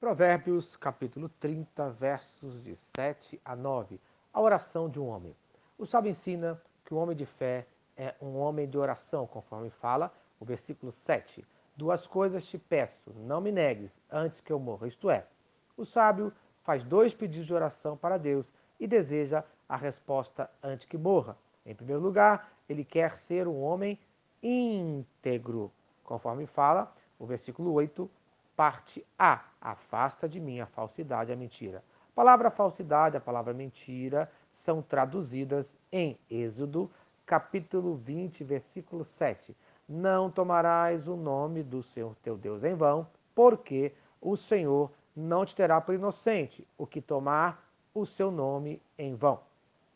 Provérbios capítulo 30, versos de 7 a 9. A oração de um homem. O sábio ensina que o homem de fé é um homem de oração, conforme fala o versículo 7. Duas coisas te peço, não me negues antes que eu morra. Isto é, o sábio faz dois pedidos de oração para Deus e deseja a resposta antes que morra. Em primeiro lugar, ele quer ser um homem íntegro, conforme fala o versículo 8, parte A. Afasta de mim a falsidade a mentira. A palavra falsidade, a palavra mentira são traduzidas em Êxodo, capítulo 20, versículo 7. Não tomarás o nome do Senhor teu Deus em vão, porque o Senhor não te terá por inocente o que tomar o seu nome em vão.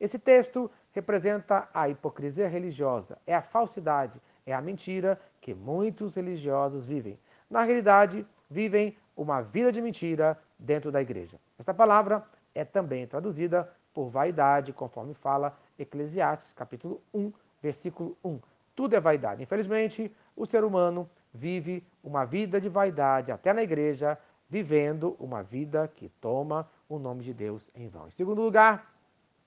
Esse texto representa a hipocrisia religiosa, é a falsidade, é a mentira que muitos religiosos vivem. Na realidade, vivem uma vida de mentira dentro da igreja. Esta palavra é também traduzida por vaidade, conforme fala Eclesiastes, capítulo 1, versículo 1. Tudo é vaidade. Infelizmente, o ser humano vive uma vida de vaidade até na igreja, vivendo uma vida que toma o nome de Deus em vão. Em segundo lugar,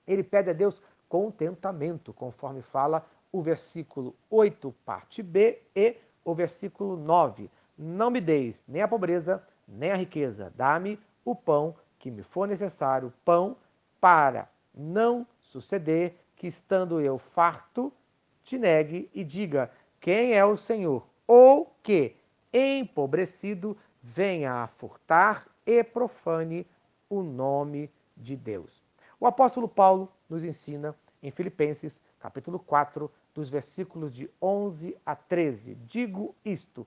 ele pede a Deus contentamento, conforme fala o versículo 8, parte B, e o versículo 9. Não me deis nem a pobreza, nem a riqueza, dá-me o pão que me for necessário, pão para não suceder que, estando eu farto, te negue e diga quem é o Senhor, ou que, empobrecido, venha a furtar e profane o nome de Deus. O apóstolo Paulo nos ensina em Filipenses, capítulo 4, dos versículos de 11 a 13. Digo isto,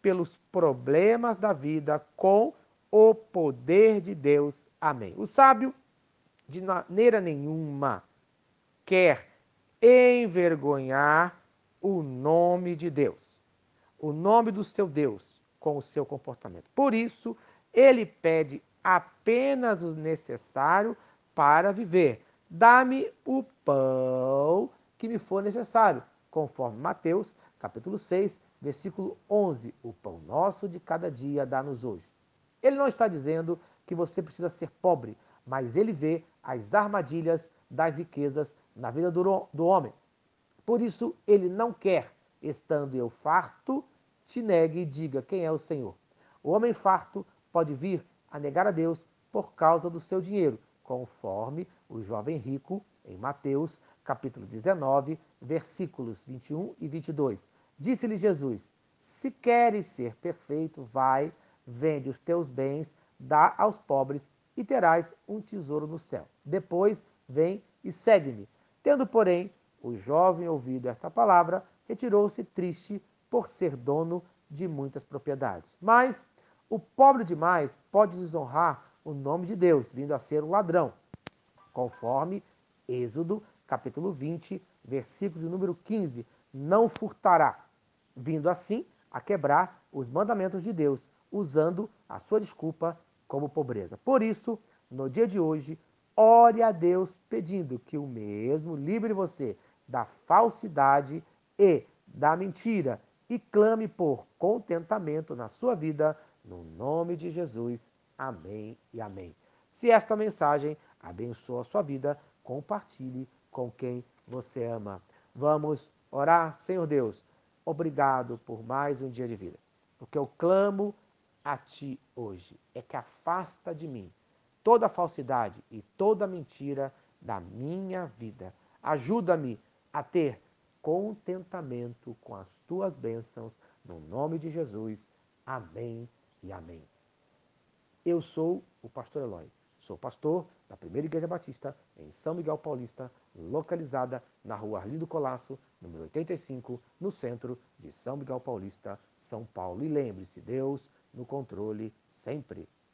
pelos problemas da vida com o poder de Deus. Amém. O sábio, de maneira nenhuma, quer envergonhar o nome de Deus, o nome do seu Deus, com o seu comportamento. Por isso, ele pede apenas o necessário para viver. Dá-me o pão que me for necessário, conforme Mateus, capítulo 6, versículo 11, o pão nosso de cada dia dá-nos hoje. Ele não está dizendo que você precisa ser pobre, mas ele vê as armadilhas das riquezas na vida do, do homem. Por isso, ele não quer, estando eu farto, te negue e diga quem é o Senhor. O homem farto pode vir a negar a Deus por causa do seu dinheiro, conforme o jovem rico em Mateus, capítulo 19, versículos 21 e 22. Disse-lhe Jesus: Se queres ser perfeito, vai, vende os teus bens, dá aos pobres e terás um tesouro no céu. Depois vem e segue-me. Tendo, porém, o jovem ouvido esta palavra, retirou-se triste por ser dono de muitas propriedades. Mas o pobre demais pode desonrar o nome de Deus, vindo a ser um ladrão, conforme Êxodo, capítulo 20, versículo número 15, não furtará vindo assim a quebrar os mandamentos de Deus, usando a sua desculpa como pobreza. Por isso, no dia de hoje, ore a Deus pedindo que o mesmo livre você da falsidade e da mentira e clame por contentamento na sua vida, no nome de Jesus. Amém e amém. Se esta mensagem abençoa a sua vida, compartilhe com quem você ama. Vamos orar, Senhor Deus obrigado por mais um dia de vida. O que eu clamo a Ti hoje é que afasta de mim toda falsidade e toda mentira da minha vida. Ajuda-me a ter contentamento com as Tuas bênçãos, no nome de Jesus. Amém e amém. Eu sou o pastor Eloy. Sou pastor da Primeira Igreja Batista em São Miguel Paulista, localizada na rua Arlindo Colasso, número 85, no centro de São Miguel Paulista, São Paulo. E lembre-se, Deus no controle sempre.